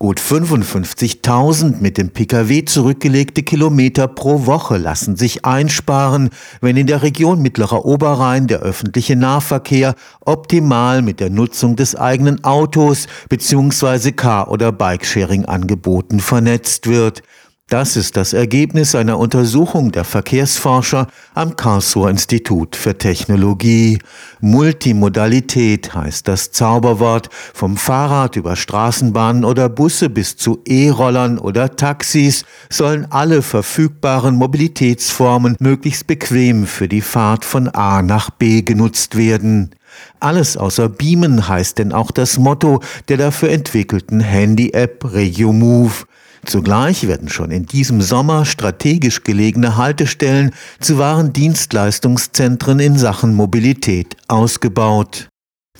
Gut 55.000 mit dem Pkw zurückgelegte Kilometer pro Woche lassen sich einsparen, wenn in der Region Mittlerer Oberrhein der öffentliche Nahverkehr optimal mit der Nutzung des eigenen Autos bzw. Car- oder Bikesharing-Angeboten vernetzt wird. Das ist das Ergebnis einer Untersuchung der Verkehrsforscher am Karlsruher Institut für Technologie. Multimodalität heißt das Zauberwort. Vom Fahrrad über Straßenbahnen oder Busse bis zu E-Rollern oder Taxis sollen alle verfügbaren Mobilitätsformen möglichst bequem für die Fahrt von A nach B genutzt werden. Alles außer Beamen heißt denn auch das Motto der dafür entwickelten Handy-App RegioMove. Zugleich werden schon in diesem Sommer strategisch gelegene Haltestellen zu wahren Dienstleistungszentren in Sachen Mobilität ausgebaut.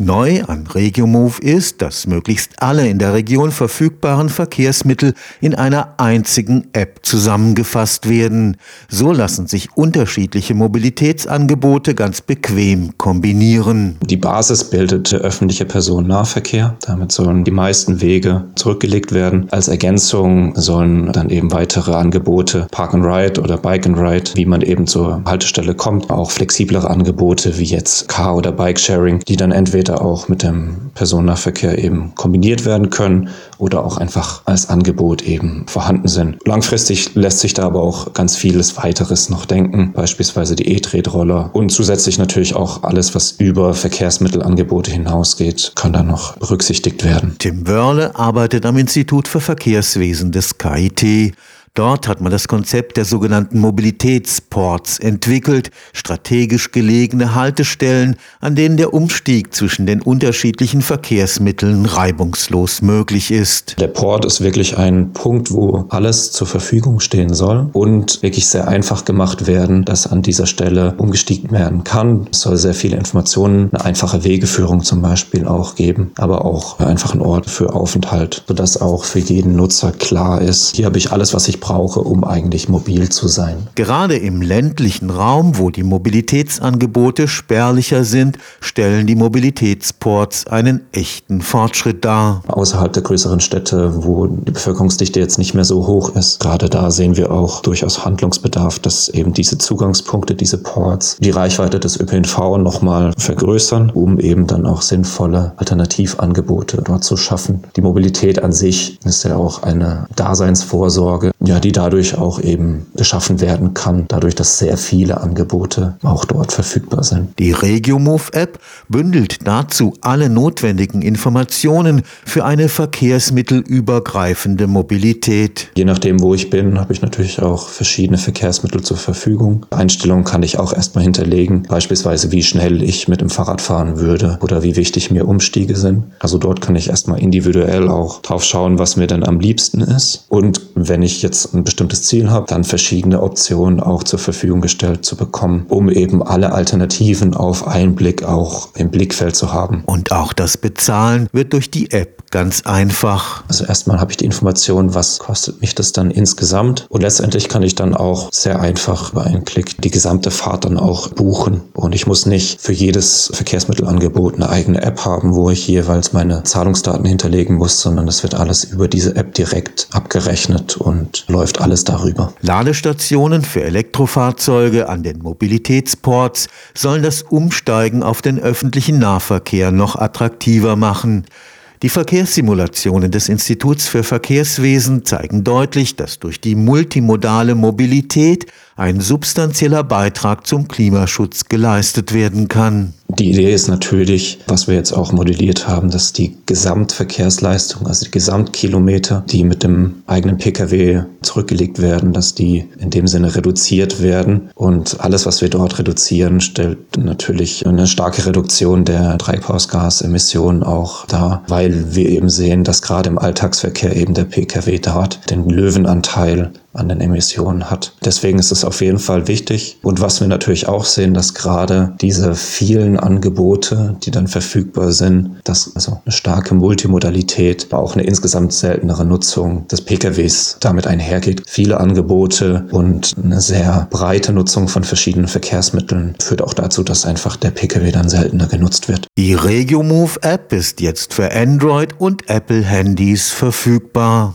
Neu an RegioMove ist, dass möglichst alle in der Region verfügbaren Verkehrsmittel in einer einzigen App zusammengefasst werden. So lassen sich unterschiedliche Mobilitätsangebote ganz bequem kombinieren. Die Basis bildet der öffentliche Personennahverkehr. Damit sollen die meisten Wege zurückgelegt werden. Als Ergänzung sollen dann eben weitere Angebote, Park and Ride oder Bike and Ride, wie man eben zur Haltestelle kommt, auch flexiblere Angebote wie jetzt Car- oder Bike-Sharing, die dann entweder später auch mit dem Personennahverkehr eben kombiniert werden können oder auch einfach als Angebot eben vorhanden sind. Langfristig lässt sich da aber auch ganz vieles weiteres noch denken, beispielsweise die E-Tretroller und zusätzlich natürlich auch alles, was über Verkehrsmittelangebote hinausgeht, kann da noch berücksichtigt werden. Tim Wörle arbeitet am Institut für Verkehrswesen des KIT. Dort hat man das Konzept der sogenannten Mobilitätsports entwickelt, strategisch gelegene Haltestellen, an denen der Umstieg zwischen den unterschiedlichen Verkehrsmitteln reibungslos möglich ist. Der Port ist wirklich ein Punkt, wo alles zur Verfügung stehen soll und wirklich sehr einfach gemacht werden, dass an dieser Stelle umgestiegen werden kann. Es soll sehr viele Informationen, eine einfache Wegeführung zum Beispiel auch geben, aber auch einfach ein Ort für Aufenthalt, sodass auch für jeden Nutzer klar ist, hier habe ich alles, was ich brauche brauche, um eigentlich mobil zu sein. Gerade im ländlichen Raum, wo die Mobilitätsangebote spärlicher sind, stellen die Mobilitätsports einen echten Fortschritt dar. Außerhalb der größeren Städte, wo die Bevölkerungsdichte jetzt nicht mehr so hoch ist, gerade da sehen wir auch durchaus Handlungsbedarf, dass eben diese Zugangspunkte, diese Ports, die Reichweite des ÖPNV nochmal vergrößern, um eben dann auch sinnvolle Alternativangebote dort zu schaffen. Die Mobilität an sich ist ja auch eine Daseinsvorsorge, ja, die dadurch auch eben geschaffen werden kann, dadurch, dass sehr viele Angebote auch dort verfügbar sind. Die RegioMove-App bündelt dazu alle notwendigen Informationen für eine verkehrsmittelübergreifende Mobilität. Je nachdem, wo ich bin, habe ich natürlich auch verschiedene Verkehrsmittel zur Verfügung. Einstellungen kann ich auch erstmal hinterlegen, beispielsweise wie schnell ich mit dem Fahrrad fahren würde oder wie wichtig mir Umstiege sind. Also dort kann ich erstmal individuell auch drauf schauen, was mir denn am liebsten ist. Und wenn ich jetzt ein bestimmtes Ziel habe, dann verschiedene Optionen auch zur Verfügung gestellt zu bekommen, um eben alle Alternativen auf einen Blick auch im Blickfeld zu haben. Und auch das Bezahlen wird durch die App ganz einfach. Also erstmal habe ich die Information, was kostet mich das dann insgesamt und letztendlich kann ich dann auch sehr einfach über einen Klick die gesamte Fahrt dann auch buchen und ich muss nicht für jedes Verkehrsmittelangebot eine eigene App haben, wo ich jeweils meine Zahlungsdaten hinterlegen muss, sondern es wird alles über diese App direkt abgerechnet und läuft alles darüber. Ladestationen für Elektrofahrzeuge an den Mobilitätsports sollen das Umsteigen auf den öffentlichen Nahverkehr noch attraktiver machen. Die Verkehrssimulationen des Instituts für Verkehrswesen zeigen deutlich, dass durch die multimodale Mobilität ein substanzieller Beitrag zum Klimaschutz geleistet werden kann. Die Idee ist natürlich, was wir jetzt auch modelliert haben, dass die Gesamtverkehrsleistung, also die Gesamtkilometer, die mit dem eigenen Pkw zurückgelegt werden, dass die in dem Sinne reduziert werden. Und alles, was wir dort reduzieren, stellt natürlich eine starke Reduktion der Treibhausgasemissionen auch dar, weil wir eben sehen, dass gerade im Alltagsverkehr eben der Pkw dort den Löwenanteil an den Emissionen hat. Deswegen ist es auf jeden Fall wichtig. Und was wir natürlich auch sehen, dass gerade diese vielen Angebote, die dann verfügbar sind, dass also eine starke Multimodalität, auch eine insgesamt seltenere Nutzung des PKWs damit einhergeht. Viele Angebote und eine sehr breite Nutzung von verschiedenen Verkehrsmitteln führt auch dazu, dass einfach der PKW dann seltener genutzt wird. Die RegioMove App ist jetzt für Android und Apple Handys verfügbar.